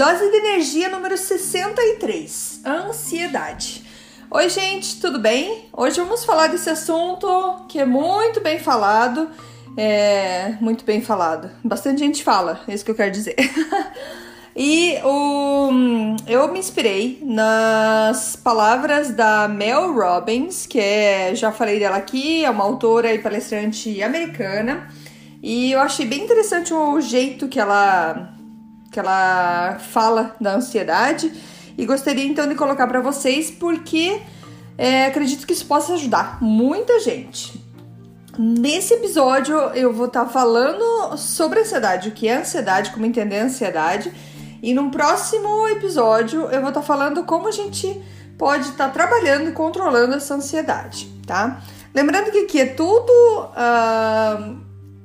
Dose de energia número 63: ansiedade. Oi, gente, tudo bem? Hoje vamos falar desse assunto que é muito bem falado. É muito bem falado. Bastante gente fala, é isso que eu quero dizer. e o, eu me inspirei nas palavras da Mel Robbins, que é, já falei dela aqui, é uma autora e palestrante americana. E eu achei bem interessante o jeito que ela que ela fala da ansiedade e gostaria então de colocar para vocês porque é, acredito que isso possa ajudar muita gente. Nesse episódio eu vou estar tá falando sobre ansiedade, o que é ansiedade, como entender a ansiedade, e num próximo episódio eu vou estar tá falando como a gente pode estar tá trabalhando e controlando essa ansiedade, tá? Lembrando que aqui é tudo uh,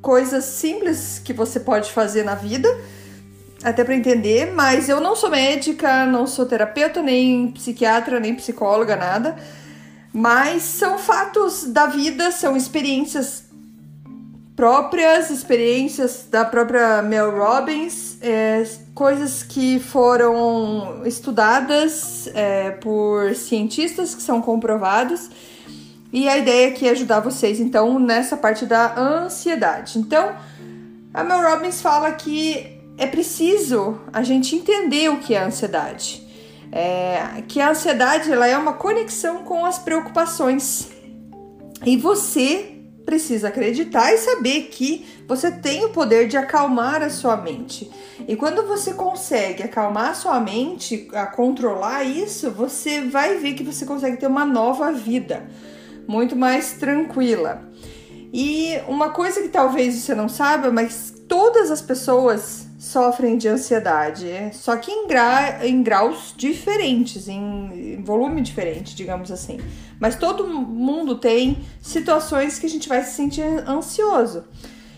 coisas simples que você pode fazer na vida até para entender, mas eu não sou médica, não sou terapeuta, nem psiquiatra, nem psicóloga, nada. Mas são fatos da vida, são experiências próprias, experiências da própria Mel Robbins, é, coisas que foram estudadas é, por cientistas que são comprovados. E a ideia aqui é ajudar vocês, então, nessa parte da ansiedade. Então, a Mel Robbins fala que é preciso a gente entender o que é a ansiedade. É, que a ansiedade ela é uma conexão com as preocupações. E você precisa acreditar e saber que você tem o poder de acalmar a sua mente. E quando você consegue acalmar a sua mente, a controlar isso, você vai ver que você consegue ter uma nova vida, muito mais tranquila. E uma coisa que talvez você não saiba, mas todas as pessoas sofrem de ansiedade, só que em, gra em graus diferentes, em, volume diferente, digamos assim. Mas todo mundo tem situações que a gente vai se sentir ansioso.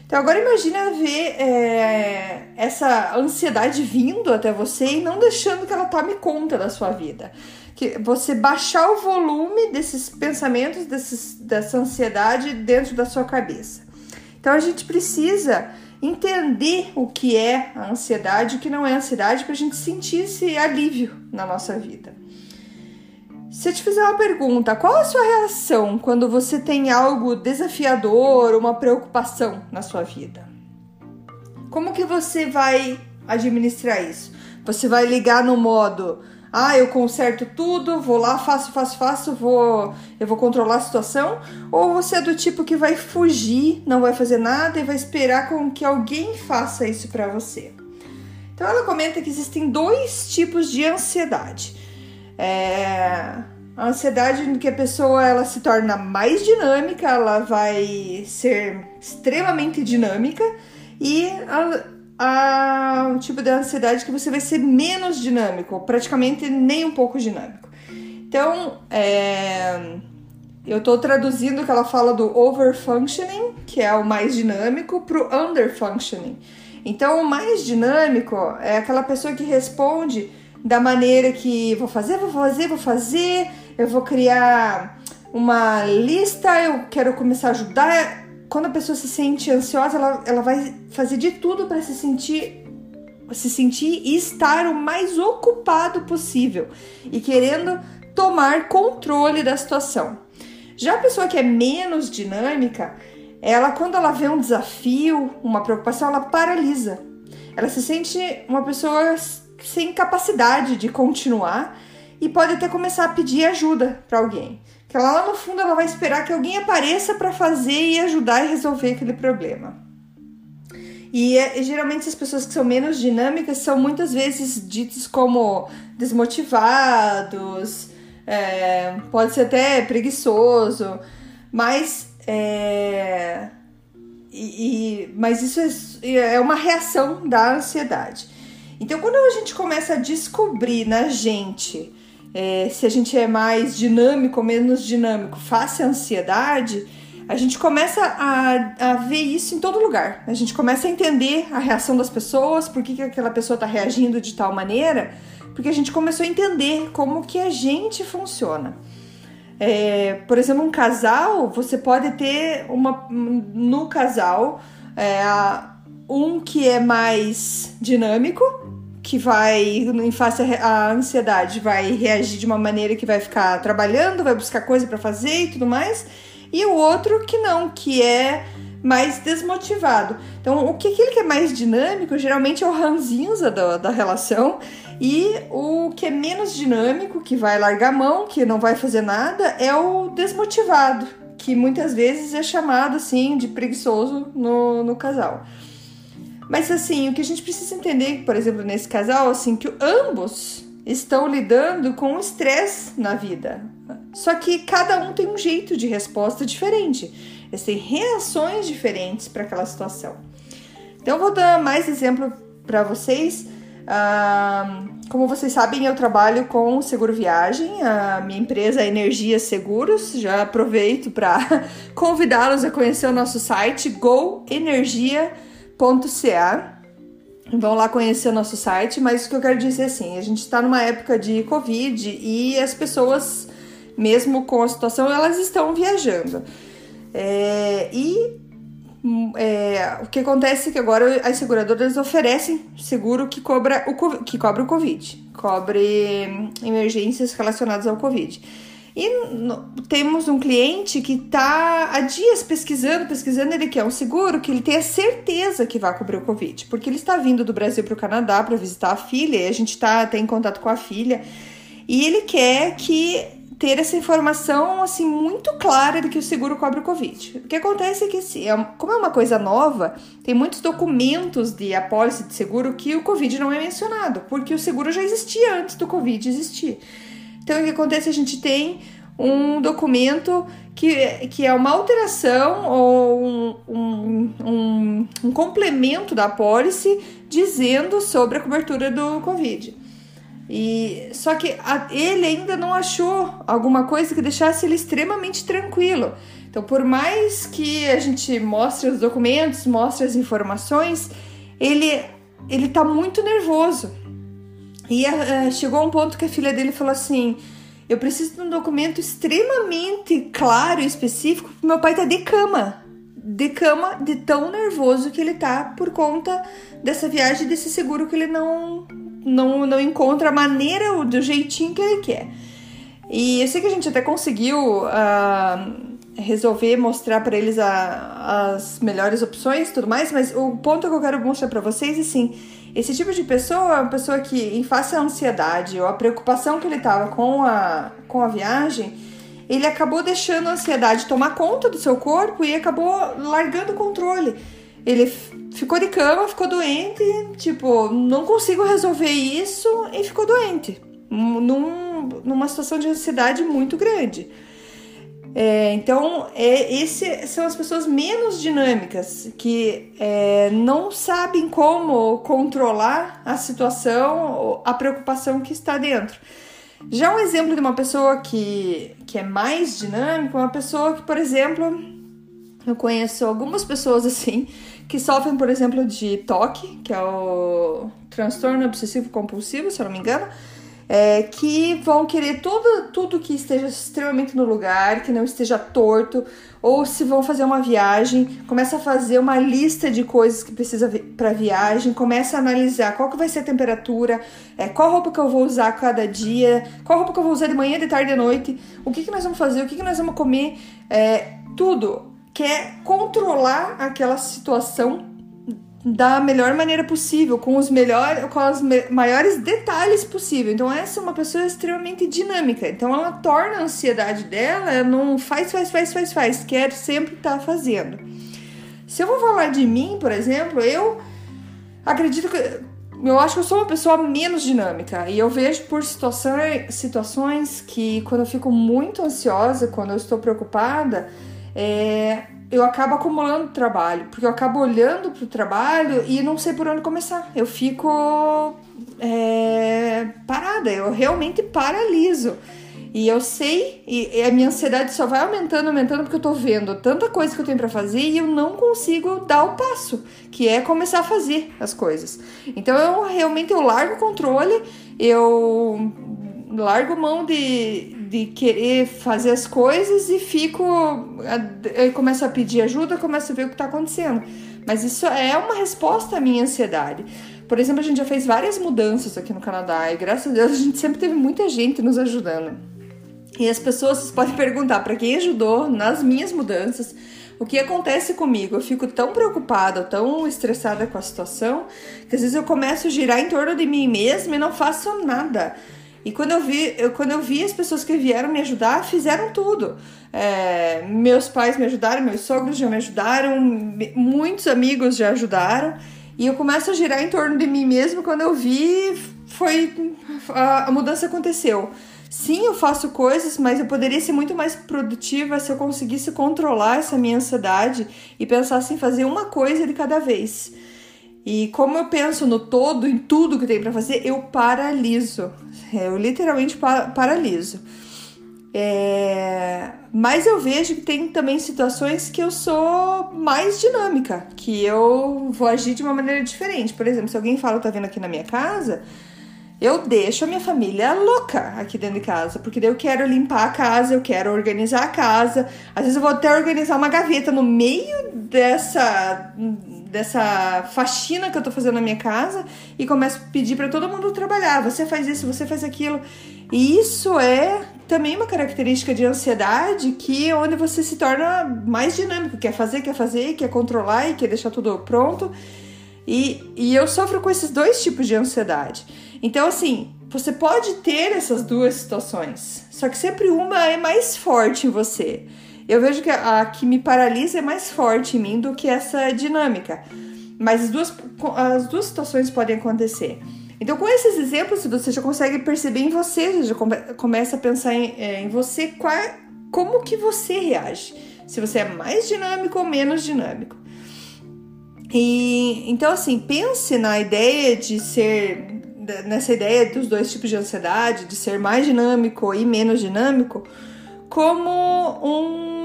Então agora imagina ver é, essa ansiedade vindo até você e não deixando que ela tome conta da sua vida. Que você baixar o volume desses pensamentos, desses, dessa ansiedade dentro da sua cabeça. Então a gente precisa entender o que é a ansiedade e o que não é ansiedade para a gente sentir esse alívio na nossa vida. Se eu te fizer uma pergunta, qual a sua reação quando você tem algo desafiador, uma preocupação na sua vida? Como que você vai administrar isso? Você vai ligar no modo ah, eu conserto tudo, vou lá, faço, faço, faço, vou, eu vou controlar a situação? Ou você é do tipo que vai fugir, não vai fazer nada e vai esperar com que alguém faça isso para você? Então ela comenta que existem dois tipos de ansiedade. É, a ansiedade em que a pessoa ela se torna mais dinâmica, ela vai ser extremamente dinâmica e a, a um tipo de ansiedade que você vai ser menos dinâmico, praticamente nem um pouco dinâmico. Então, é, eu estou traduzindo que ela fala do overfunctioning, que é o mais dinâmico, para o underfunctioning. Então, o mais dinâmico é aquela pessoa que responde da maneira que vou fazer, vou fazer, vou fazer, eu vou criar uma lista, eu quero começar a ajudar quando a pessoa se sente ansiosa, ela, ela vai fazer de tudo para se sentir se sentir e estar o mais ocupado possível e querendo tomar controle da situação. Já a pessoa que é menos dinâmica, ela quando ela vê um desafio, uma preocupação, ela paralisa. Ela se sente uma pessoa sem capacidade de continuar e pode até começar a pedir ajuda para alguém. Que lá no fundo ela vai esperar que alguém apareça para fazer e ajudar e resolver aquele problema. E é, geralmente as pessoas que são menos dinâmicas são muitas vezes ditas como desmotivados, é, pode ser até preguiçoso, mas é, e, e, mas isso é, é uma reação da ansiedade. Então, quando a gente começa a descobrir na gente é, se a gente é mais dinâmico ou menos dinâmico face à ansiedade, a gente começa a, a ver isso em todo lugar. A gente começa a entender a reação das pessoas, por que, que aquela pessoa está reagindo de tal maneira, porque a gente começou a entender como que a gente funciona. É, por exemplo, um casal, você pode ter uma no casal é, um que é mais dinâmico, que vai, em face à ansiedade, vai reagir de uma maneira que vai ficar trabalhando, vai buscar coisa para fazer e tudo mais, e o outro que não, que é mais desmotivado. Então, o que aquele que é mais dinâmico geralmente é o ranzinza da, da relação e o que é menos dinâmico, que vai largar a mão, que não vai fazer nada, é o desmotivado, que muitas vezes é chamado assim de preguiçoso no, no casal. Mas assim, o que a gente precisa entender, por exemplo, nesse casal, assim, que ambos estão lidando com o estresse na vida. Só que cada um tem um jeito de resposta diferente. Eles têm reações diferentes para aquela situação. Então, eu vou dar mais exemplo para vocês como vocês sabem, eu trabalho com seguro viagem, a minha empresa é Energia Seguros. Já aproveito para convidá-los a conhecer o nosso site goenergia.ca. Vão lá conhecer o nosso site, mas o que eu quero dizer é assim, a gente está numa época de Covid e as pessoas, mesmo com a situação, elas estão viajando. É, e é, o que acontece é que agora as seguradoras oferecem seguro que cobra o, que cobre o Covid, cobre emergências relacionadas ao Covid. E temos um cliente que está há dias pesquisando, pesquisando, ele quer um seguro que ele tenha certeza que vai cobrir o Covid, porque ele está vindo do Brasil para o Canadá para visitar a filha, e a gente está tá em contato com a filha, e ele quer que ter essa informação assim muito clara de que o seguro cobre o Covid. O que acontece é que, assim, é, como é uma coisa nova, tem muitos documentos de apólice de seguro que o Covid não é mencionado, porque o seguro já existia antes do Covid existir. Então, o que acontece? A gente tem um documento que, que é uma alteração ou um, um, um, um complemento da apólice dizendo sobre a cobertura do Covid. E só que a, ele ainda não achou alguma coisa que deixasse ele extremamente tranquilo. Então, por mais que a gente mostre os documentos, mostre as informações, ele ele tá muito nervoso. E uh, chegou um ponto que a filha dele falou assim: "Eu preciso de um documento extremamente claro e específico, meu pai tá de cama." De cama, de tão nervoso que ele tá por conta dessa viagem, desse seguro que ele não não, não encontra a maneira, do jeitinho que ele quer. E eu sei que a gente até conseguiu uh, resolver mostrar para eles a, as melhores opções e tudo mais, mas o ponto que eu quero mostrar para vocês é assim: esse tipo de pessoa é uma pessoa que, em face à ansiedade ou a preocupação que ele tava com a, com a viagem, ele acabou deixando a ansiedade tomar conta do seu corpo e acabou largando o controle. Ele ficou de cama, ficou doente, tipo, não consigo resolver isso e ficou doente. Num, numa situação de ansiedade muito grande. É, então, é, são as pessoas menos dinâmicas, que é, não sabem como controlar a situação, a preocupação que está dentro. Já um exemplo de uma pessoa que, que é mais dinâmica, uma pessoa que, por exemplo, eu conheço algumas pessoas assim, que sofrem, por exemplo, de TOC, que é o transtorno obsessivo compulsivo, se eu não me engano, é, que vão querer tudo, tudo que esteja extremamente no lugar, que não esteja torto, ou se vão fazer uma viagem, começa a fazer uma lista de coisas que precisa para viagem, começa a analisar qual que vai ser a temperatura, é, qual roupa que eu vou usar cada dia, qual roupa que eu vou usar de manhã, de tarde, de noite, o que, que nós vamos fazer, o que, que nós vamos comer, é, tudo quer controlar aquela situação da melhor maneira possível, com os melhores, com os maiores detalhes possível. Então essa é uma pessoa extremamente dinâmica. Então ela torna a ansiedade dela, ela não faz, faz, faz, faz, faz, quer sempre estar tá fazendo. Se eu vou falar de mim, por exemplo, eu acredito que eu acho que eu sou uma pessoa menos dinâmica e eu vejo por situações, situações que quando eu fico muito ansiosa, quando eu estou preocupada, é, eu acabo acumulando trabalho, porque eu acabo olhando para o trabalho e não sei por onde começar. Eu fico é, parada, eu realmente paraliso. E eu sei, e a minha ansiedade só vai aumentando, aumentando, porque eu tô vendo tanta coisa que eu tenho para fazer e eu não consigo dar o passo, que é começar a fazer as coisas. Então eu realmente eu largo o controle, eu largo mão de, de querer fazer as coisas e fico. Eu começo a pedir ajuda, começo a ver o que está acontecendo. Mas isso é uma resposta à minha ansiedade. Por exemplo, a gente já fez várias mudanças aqui no Canadá e graças a Deus a gente sempre teve muita gente nos ajudando. E as pessoas podem perguntar para quem ajudou nas minhas mudanças. O que acontece comigo? Eu fico tão preocupada, tão estressada com a situação, que às vezes eu começo a girar em torno de mim mesma e não faço nada. E quando eu vi, eu, quando eu vi as pessoas que vieram me ajudar, fizeram tudo. É, meus pais me ajudaram, meus sogros já me ajudaram, muitos amigos já ajudaram. E eu começo a girar em torno de mim mesmo. Quando eu vi, foi a, a mudança aconteceu. Sim, eu faço coisas, mas eu poderia ser muito mais produtiva se eu conseguisse controlar essa minha ansiedade e pensasse em fazer uma coisa de cada vez. E como eu penso no todo, em tudo que tem para fazer, eu paraliso. Eu literalmente paraliso. É... Mas eu vejo que tem também situações que eu sou mais dinâmica, que eu vou agir de uma maneira diferente. Por exemplo, se alguém fala, tá vindo aqui na minha casa, eu deixo a minha família louca aqui dentro de casa, porque daí eu quero limpar a casa, eu quero organizar a casa. Às vezes eu vou até organizar uma gaveta no meio dessa dessa faxina que eu tô fazendo na minha casa e começo a pedir para todo mundo trabalhar. Você faz isso, você faz aquilo. E isso é também uma característica de ansiedade que é onde você se torna mais dinâmico, quer fazer, quer fazer, quer controlar e quer deixar tudo pronto. E, e eu sofro com esses dois tipos de ansiedade. Então, assim, você pode ter essas duas situações, só que sempre uma é mais forte em você. Eu vejo que a, que me paralisa é mais forte em mim do que essa dinâmica. Mas as duas, as duas situações podem acontecer. Então, com esses exemplos, você já consegue perceber em você, você já come, começa a pensar em, é, em você qual, como que você reage. Se você é mais dinâmico ou menos dinâmico. E então, assim, pense na ideia de ser nessa ideia dos dois tipos de ansiedade, de ser mais dinâmico e menos dinâmico, como um,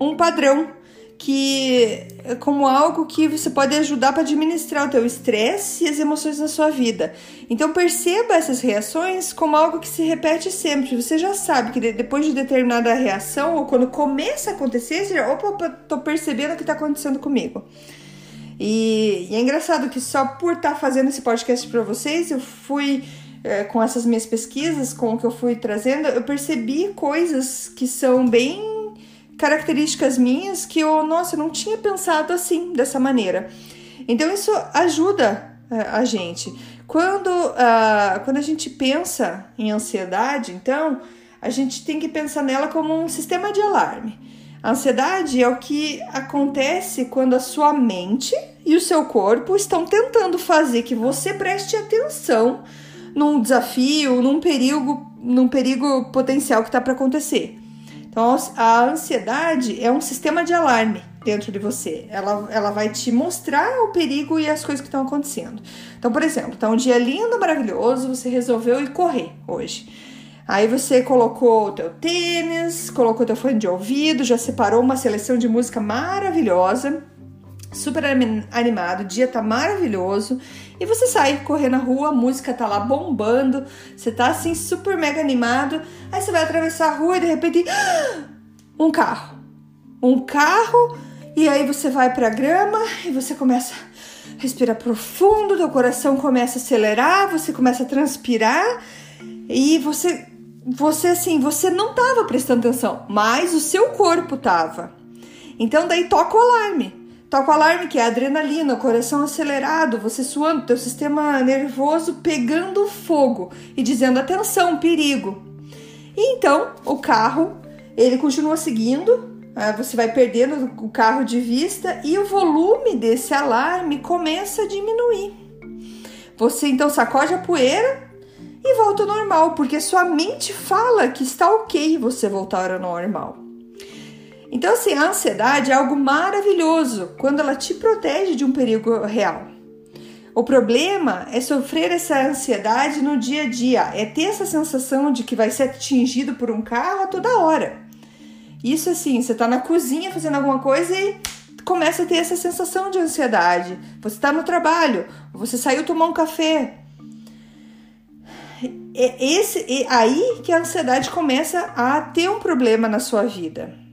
um padrão que como algo que você pode ajudar para administrar o teu estresse e as emoções na sua vida. Então perceba essas reações como algo que se repete sempre. Você já sabe que depois de determinada reação ou quando começa a acontecer, você já, opa, tô percebendo o que está acontecendo comigo. E, e, é engraçado que só por estar tá fazendo esse podcast para vocês, eu fui é, com essas minhas pesquisas, com o que eu fui trazendo, eu percebi coisas que são bem características minhas que eu, nossa, eu não tinha pensado assim, dessa maneira. Então isso ajuda é, a gente. Quando, uh, quando a gente pensa em ansiedade, então, a gente tem que pensar nela como um sistema de alarme. A ansiedade é o que acontece quando a sua mente e o seu corpo estão tentando fazer que você preste atenção num desafio, num perigo, num perigo potencial que está para acontecer. Então, a ansiedade é um sistema de alarme dentro de você. Ela, ela vai te mostrar o perigo e as coisas que estão acontecendo. Então, por exemplo, tá um dia lindo, maravilhoso, você resolveu ir correr hoje. Aí você colocou o teu tênis, colocou teu fone de ouvido, já separou uma seleção de música maravilhosa super animado, o dia tá maravilhoso e você sai correr na rua, a música tá lá bombando, você tá assim super mega animado, aí você vai atravessar a rua e de repente um carro. Um carro e aí você vai pra grama e você começa a respirar profundo, teu coração começa a acelerar, você começa a transpirar e você você assim, você não tava prestando atenção, mas o seu corpo tava. Então daí toca o alarme. Toca o alarme que é adrenalina, o coração acelerado, você suando, teu sistema nervoso pegando fogo e dizendo atenção, perigo. E então o carro ele continua seguindo, ah, você vai perdendo o carro de vista e o volume desse alarme começa a diminuir. Você então sacode a poeira e volta ao normal, porque sua mente fala que está ok você voltar ao normal. Então, assim, a ansiedade é algo maravilhoso quando ela te protege de um perigo real. O problema é sofrer essa ansiedade no dia a dia, é ter essa sensação de que vai ser atingido por um carro a toda hora. Isso assim, você tá na cozinha fazendo alguma coisa e começa a ter essa sensação de ansiedade. Você tá no trabalho, você saiu tomar um café. É esse é aí que a ansiedade começa a ter um problema na sua vida.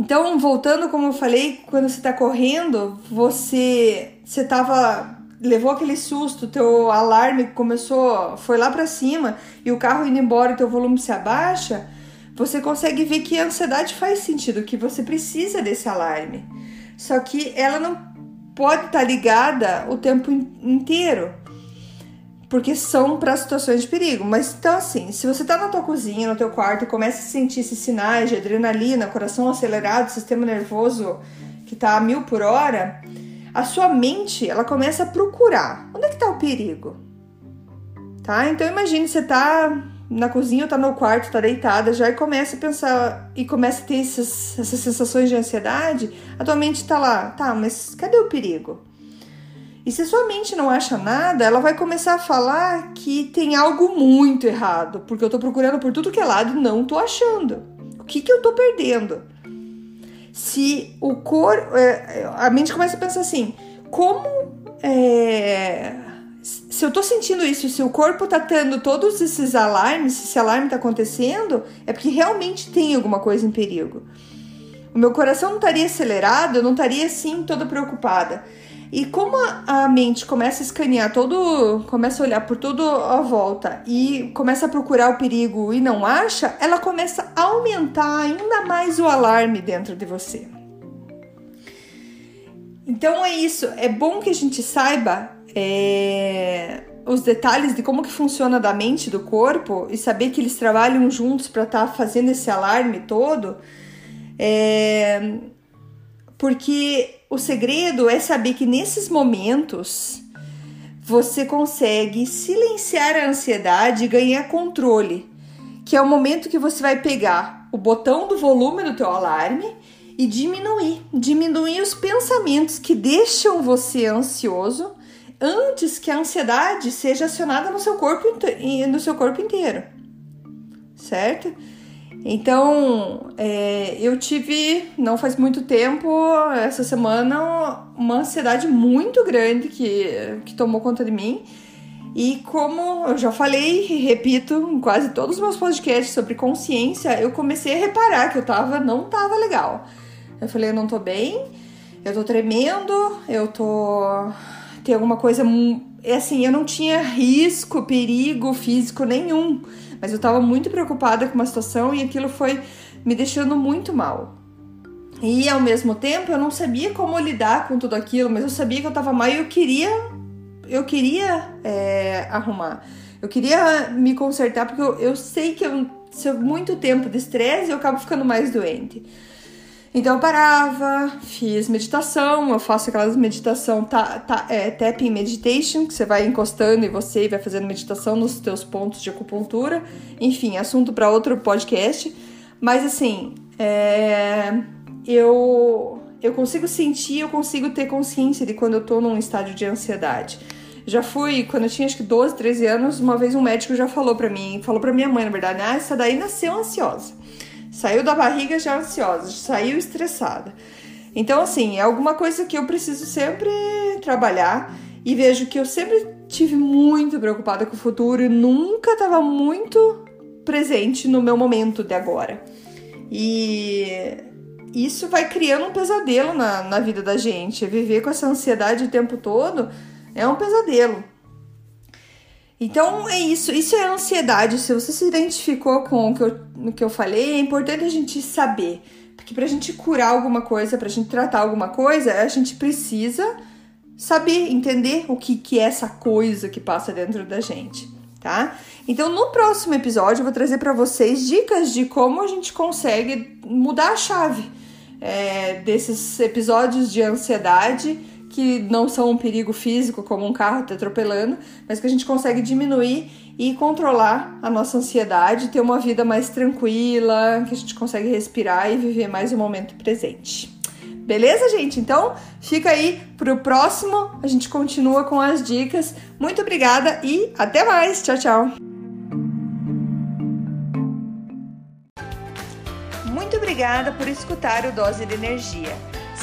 Então, voltando como eu falei, quando você está correndo, você você tava levou aquele susto, teu alarme começou, foi lá para cima e o carro indo embora, teu volume se abaixa, você consegue ver que a ansiedade faz sentido, que você precisa desse alarme. Só que ela não pode estar tá ligada o tempo inteiro porque são para situações de perigo. Mas então assim, se você tá na tua cozinha, no teu quarto e começa a sentir esses sinais de adrenalina, coração acelerado, sistema nervoso que tá a mil por hora, a sua mente ela começa a procurar onde é que tá o perigo, tá? Então imagine você tá na cozinha ou tá no quarto, tá deitada já e começa a pensar e começa a ter essas, essas sensações de ansiedade, a tua mente tá lá, tá, mas cadê o perigo? E se sua mente não acha nada, ela vai começar a falar que tem algo muito errado, porque eu tô procurando por tudo que é lado e não tô achando. O que que eu tô perdendo? Se o corpo. É, a mente começa a pensar assim: como. É, se eu tô sentindo isso, se o corpo tá tendo todos esses alarmes, se esse alarme tá acontecendo, é porque realmente tem alguma coisa em perigo. O meu coração não estaria acelerado, eu não estaria assim toda preocupada. E como a mente começa a escanear todo, começa a olhar por tudo à volta e começa a procurar o perigo e não acha, ela começa a aumentar ainda mais o alarme dentro de você. Então é isso, é bom que a gente saiba é, os detalhes de como que funciona da mente e do corpo e saber que eles trabalham juntos para estar tá fazendo esse alarme todo. É, porque o segredo é saber que nesses momentos você consegue silenciar a ansiedade e ganhar controle, que é o momento que você vai pegar o botão do volume do teu alarme e diminuir, diminuir os pensamentos que deixam você ansioso antes que a ansiedade seja acionada no seu corpo no seu corpo inteiro. Certo? Então, é, eu tive, não faz muito tempo, essa semana, uma ansiedade muito grande que, que tomou conta de mim. E como eu já falei e repito em quase todos os meus podcasts sobre consciência, eu comecei a reparar que eu tava, não tava legal. Eu falei, eu não tô bem, eu tô tremendo, eu tô. Tem alguma coisa. É assim, eu não tinha risco, perigo físico nenhum mas eu estava muito preocupada com uma situação e aquilo foi me deixando muito mal. E ao mesmo tempo eu não sabia como lidar com tudo aquilo, mas eu sabia que eu estava mal e eu queria, eu queria é, arrumar. Eu queria me consertar porque eu, eu sei que eu, se eu muito tempo de estresse eu acabo ficando mais doente. Então eu parava, fiz meditação, eu faço aquelas meditação tá, tá, é, tapping meditation, que você vai encostando e você vai fazendo meditação nos teus pontos de acupuntura. Enfim, assunto para outro podcast. Mas assim, é, eu, eu consigo sentir, eu consigo ter consciência de quando eu tô num estádio de ansiedade. Já fui, quando eu tinha acho que 12, 13 anos, uma vez um médico já falou pra mim, falou pra minha mãe, na verdade, ah, essa daí nasceu ansiosa. Saiu da barriga já ansiosa, saiu estressada. Então, assim, é alguma coisa que eu preciso sempre trabalhar e vejo que eu sempre tive muito preocupada com o futuro e nunca estava muito presente no meu momento de agora. E isso vai criando um pesadelo na, na vida da gente. Viver com essa ansiedade o tempo todo é um pesadelo. Então é isso, isso é ansiedade. Se você se identificou com o que eu, o que eu falei, é importante a gente saber. Porque pra gente curar alguma coisa, pra gente tratar alguma coisa, a gente precisa saber, entender o que, que é essa coisa que passa dentro da gente, tá? Então no próximo episódio eu vou trazer para vocês dicas de como a gente consegue mudar a chave é, desses episódios de ansiedade que não são um perigo físico, como um carro te atropelando, mas que a gente consegue diminuir e controlar a nossa ansiedade, ter uma vida mais tranquila, que a gente consegue respirar e viver mais o momento presente. Beleza, gente? Então, fica aí pro próximo. A gente continua com as dicas. Muito obrigada e até mais. Tchau, tchau. Muito obrigada por escutar o Dose de Energia.